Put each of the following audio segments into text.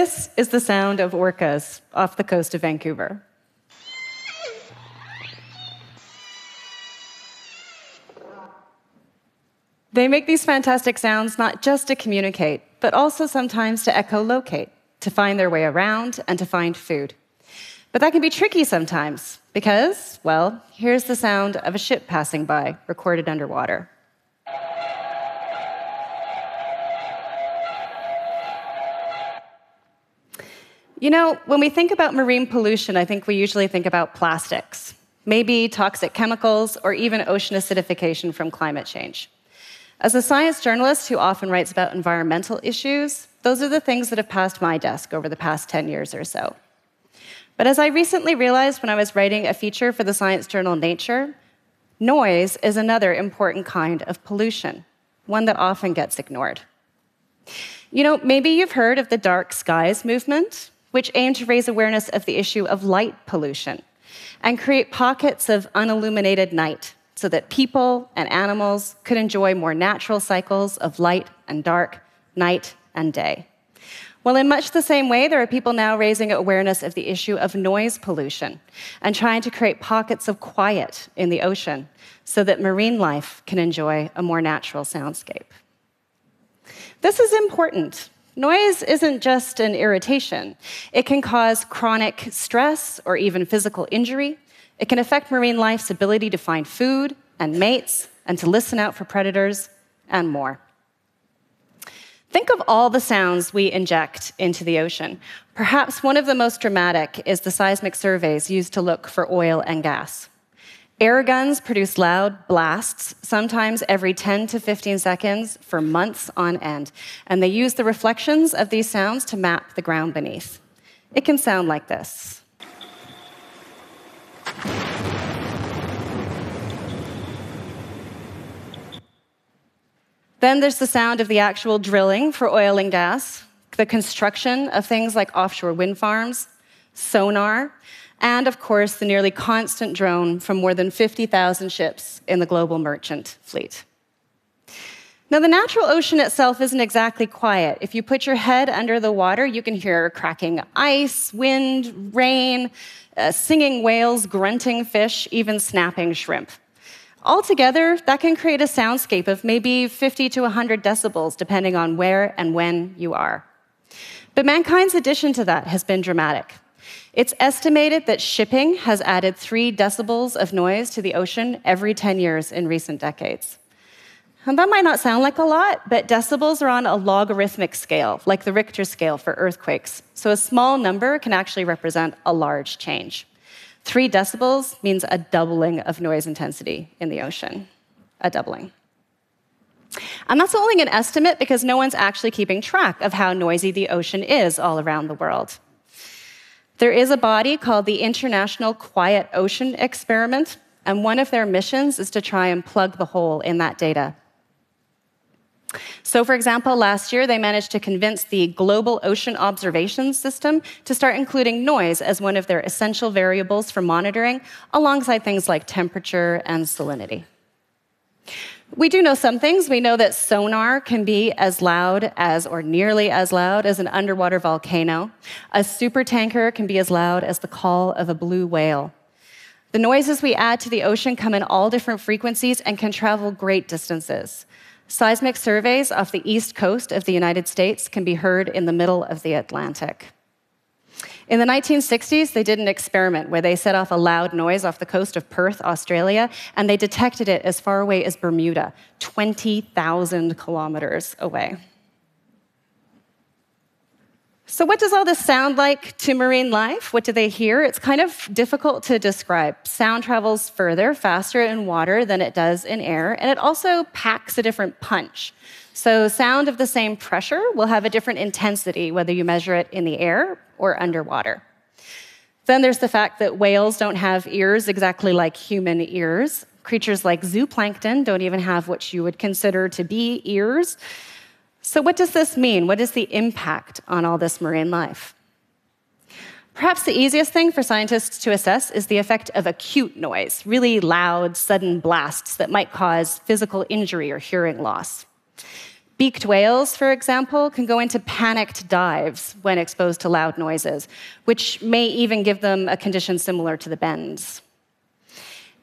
This is the sound of orcas off the coast of Vancouver. They make these fantastic sounds not just to communicate, but also sometimes to echolocate, to find their way around and to find food. But that can be tricky sometimes because, well, here's the sound of a ship passing by, recorded underwater. You know, when we think about marine pollution, I think we usually think about plastics, maybe toxic chemicals, or even ocean acidification from climate change. As a science journalist who often writes about environmental issues, those are the things that have passed my desk over the past 10 years or so. But as I recently realized when I was writing a feature for the science journal Nature, noise is another important kind of pollution, one that often gets ignored. You know, maybe you've heard of the dark skies movement which aim to raise awareness of the issue of light pollution and create pockets of unilluminated night so that people and animals could enjoy more natural cycles of light and dark, night and day. Well, in much the same way, there are people now raising awareness of the issue of noise pollution and trying to create pockets of quiet in the ocean so that marine life can enjoy a more natural soundscape. This is important Noise isn't just an irritation. It can cause chronic stress or even physical injury. It can affect marine life's ability to find food and mates and to listen out for predators and more. Think of all the sounds we inject into the ocean. Perhaps one of the most dramatic is the seismic surveys used to look for oil and gas. Air guns produce loud blasts, sometimes every 10 to 15 seconds for months on end, and they use the reflections of these sounds to map the ground beneath. It can sound like this. Then there's the sound of the actual drilling for oil and gas, the construction of things like offshore wind farms, sonar, and of course, the nearly constant drone from more than 50,000 ships in the global merchant fleet. Now, the natural ocean itself isn't exactly quiet. If you put your head under the water, you can hear cracking ice, wind, rain, uh, singing whales, grunting fish, even snapping shrimp. Altogether, that can create a soundscape of maybe 50 to 100 decibels, depending on where and when you are. But mankind's addition to that has been dramatic. It's estimated that shipping has added three decibels of noise to the ocean every 10 years in recent decades. And that might not sound like a lot, but decibels are on a logarithmic scale, like the Richter scale for earthquakes. So a small number can actually represent a large change. Three decibels means a doubling of noise intensity in the ocean. A doubling. And that's only an estimate because no one's actually keeping track of how noisy the ocean is all around the world. There is a body called the International Quiet Ocean Experiment, and one of their missions is to try and plug the hole in that data. So, for example, last year they managed to convince the Global Ocean Observation System to start including noise as one of their essential variables for monitoring, alongside things like temperature and salinity. We do know some things. We know that sonar can be as loud as, or nearly as loud, as an underwater volcano. A supertanker can be as loud as the call of a blue whale. The noises we add to the ocean come in all different frequencies and can travel great distances. Seismic surveys off the east coast of the United States can be heard in the middle of the Atlantic. In the 1960s, they did an experiment where they set off a loud noise off the coast of Perth, Australia, and they detected it as far away as Bermuda, 20,000 kilometers away. So, what does all this sound like to marine life? What do they hear? It's kind of difficult to describe. Sound travels further, faster in water than it does in air, and it also packs a different punch. So, sound of the same pressure will have a different intensity whether you measure it in the air or underwater. Then there's the fact that whales don't have ears exactly like human ears. Creatures like zooplankton don't even have what you would consider to be ears. So, what does this mean? What is the impact on all this marine life? Perhaps the easiest thing for scientists to assess is the effect of acute noise, really loud, sudden blasts that might cause physical injury or hearing loss. Beaked whales, for example, can go into panicked dives when exposed to loud noises, which may even give them a condition similar to the bends.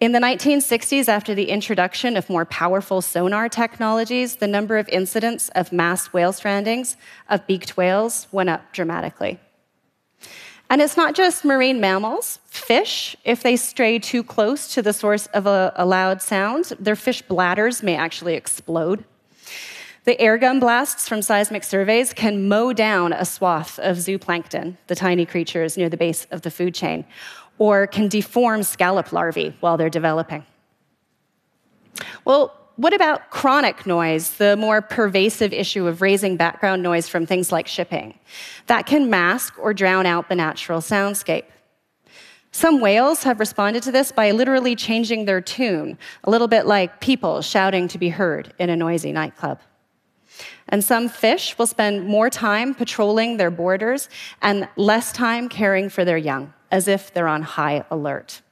In the 1960s, after the introduction of more powerful sonar technologies, the number of incidents of mass whale strandings of beaked whales went up dramatically. And it's not just marine mammals. Fish, if they stray too close to the source of a, a loud sound, their fish bladders may actually explode. The airgun blasts from seismic surveys can mow down a swath of zooplankton, the tiny creatures near the base of the food chain, or can deform scallop larvae while they're developing. Well, what about chronic noise, the more pervasive issue of raising background noise from things like shipping? That can mask or drown out the natural soundscape. Some whales have responded to this by literally changing their tune, a little bit like people shouting to be heard in a noisy nightclub. And some fish will spend more time patrolling their borders and less time caring for their young, as if they're on high alert.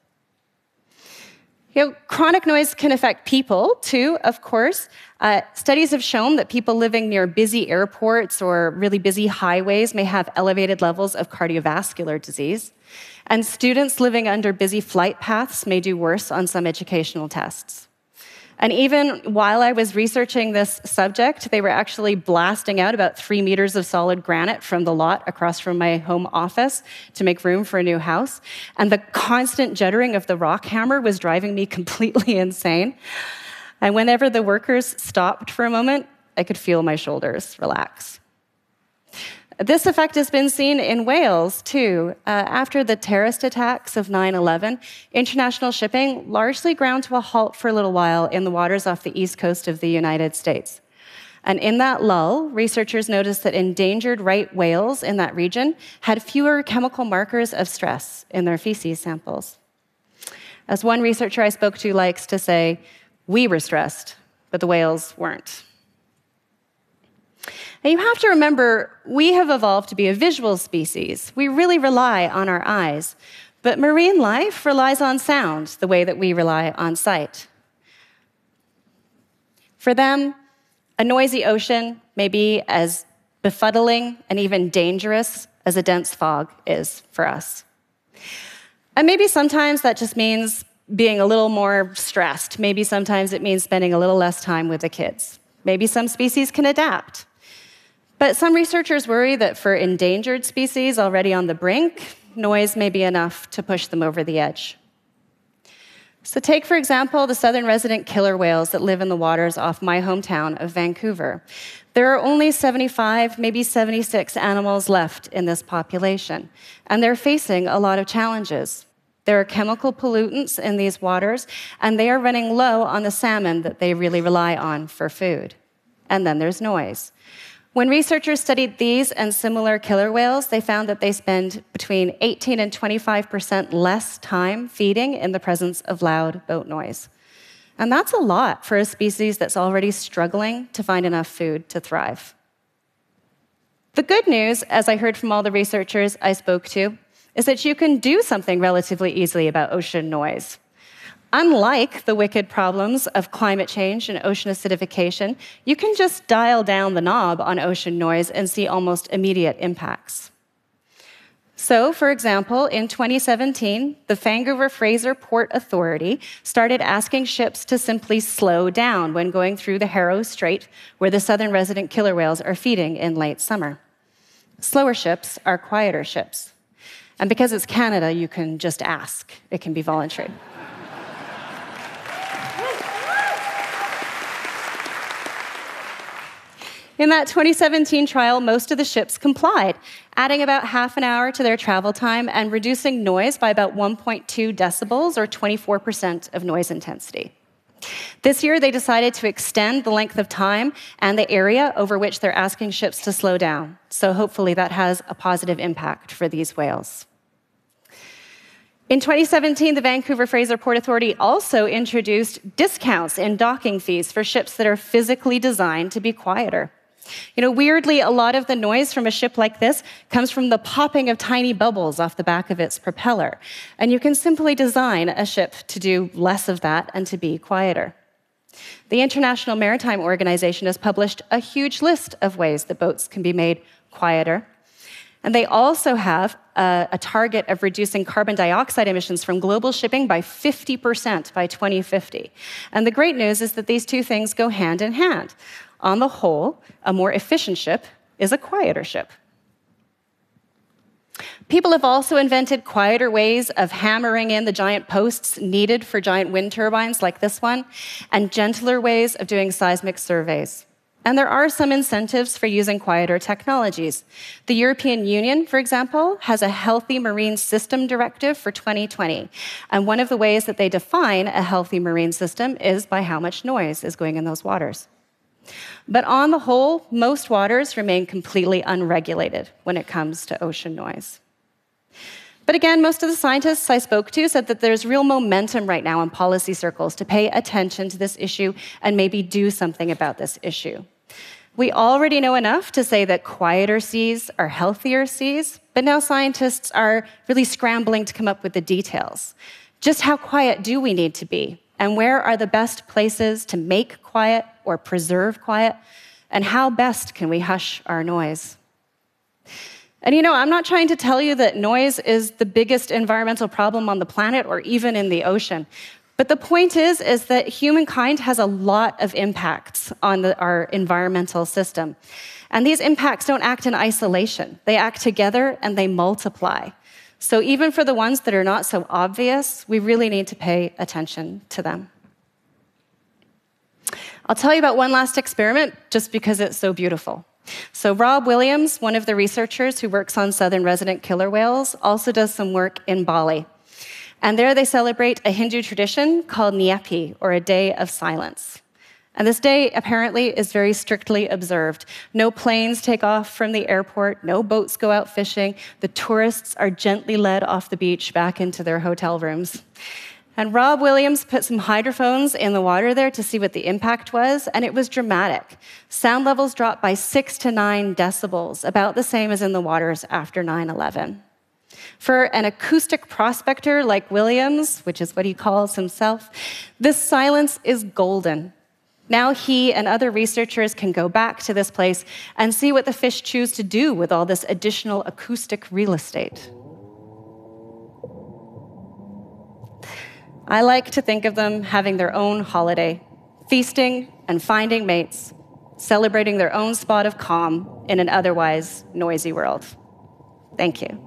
You know, chronic noise can affect people too, of course. Uh, studies have shown that people living near busy airports or really busy highways may have elevated levels of cardiovascular disease. And students living under busy flight paths may do worse on some educational tests. And even while I was researching this subject, they were actually blasting out about three meters of solid granite from the lot across from my home office to make room for a new house. And the constant juddering of the rock hammer was driving me completely insane. And whenever the workers stopped for a moment, I could feel my shoulders relax. This effect has been seen in whales, too. Uh, after the terrorist attacks of 9 11, international shipping largely ground to a halt for a little while in the waters off the east coast of the United States. And in that lull, researchers noticed that endangered right whales in that region had fewer chemical markers of stress in their feces samples. As one researcher I spoke to likes to say, we were stressed, but the whales weren't. And you have to remember, we have evolved to be a visual species. We really rely on our eyes. But marine life relies on sound the way that we rely on sight. For them, a noisy ocean may be as befuddling and even dangerous as a dense fog is for us. And maybe sometimes that just means being a little more stressed. Maybe sometimes it means spending a little less time with the kids. Maybe some species can adapt. But some researchers worry that for endangered species already on the brink, noise may be enough to push them over the edge. So, take, for example, the southern resident killer whales that live in the waters off my hometown of Vancouver. There are only 75, maybe 76 animals left in this population, and they're facing a lot of challenges. There are chemical pollutants in these waters, and they are running low on the salmon that they really rely on for food. And then there's noise. When researchers studied these and similar killer whales, they found that they spend between 18 and 25% less time feeding in the presence of loud boat noise. And that's a lot for a species that's already struggling to find enough food to thrive. The good news, as I heard from all the researchers I spoke to, is that you can do something relatively easily about ocean noise. Unlike the wicked problems of climate change and ocean acidification, you can just dial down the knob on ocean noise and see almost immediate impacts. So, for example, in 2017, the Vancouver Fraser Port Authority started asking ships to simply slow down when going through the Haro Strait, where the southern resident killer whales are feeding in late summer. Slower ships are quieter ships. And because it's Canada, you can just ask, it can be voluntary. In that 2017 trial, most of the ships complied, adding about half an hour to their travel time and reducing noise by about 1.2 decibels or 24% of noise intensity. This year, they decided to extend the length of time and the area over which they're asking ships to slow down. So, hopefully, that has a positive impact for these whales. In 2017, the Vancouver Fraser Port Authority also introduced discounts in docking fees for ships that are physically designed to be quieter. You know, weirdly, a lot of the noise from a ship like this comes from the popping of tiny bubbles off the back of its propeller. And you can simply design a ship to do less of that and to be quieter. The International Maritime Organization has published a huge list of ways that boats can be made quieter. And they also have a, a, target of reducing carbon dioxide emissions from global shipping by 50% by 2050. And the great news is that these two things go hand in hand. On the whole, a more efficient ship is a quieter ship. People have also invented quieter ways of hammering in the giant posts needed for giant wind turbines like this one, and gentler ways of doing seismic surveys. And there are some incentives for using quieter technologies. The European Union, for example, has a healthy marine system directive for 2020. And one of the ways that they define a healthy marine system is by how much noise is going in those waters. But on the whole, most waters remain completely unregulated when it comes to ocean noise. But again, most of the scientists I spoke to said that there's real momentum right now in policy circles to pay attention to this issue and maybe do something about this issue. We already know enough to say that quieter seas are healthier seas, but now scientists are really scrambling to come up with the details. Just how quiet do we need to be? And where are the best places to make quiet or preserve quiet? And how best can we hush our noise? And you know, I'm not trying to tell you that noise is the biggest environmental problem on the planet or even in the ocean. But the point is, is that humankind has a lot of impacts on the, our environmental system. And these impacts don't act in isolation. They act together and they multiply. So even for the ones that are not so obvious, we really need to pay attention to them. I'll tell you about one last experiment just because it's so beautiful. So, Rob Williams, one of the researchers who works on southern resident killer whales, also does some work in Bali. And there they celebrate a Hindu tradition called Nyepi, or a day of silence. And this day apparently is very strictly observed. No planes take off from the airport, no boats go out fishing. The tourists are gently led off the beach back into their hotel rooms. And Rob Williams put some hydrophones in the water there to see what the impact was, and it was dramatic. Sound levels dropped by six to nine decibels, about the same as in the waters after 9 11. For an acoustic prospector like Williams, which is what he calls himself, this silence is golden. Now he and other researchers can go back to this place and see what the fish choose to do with all this additional acoustic real estate. I like to think of them having their own holiday, feasting and finding mates, celebrating their own spot of calm in an otherwise noisy world. Thank you.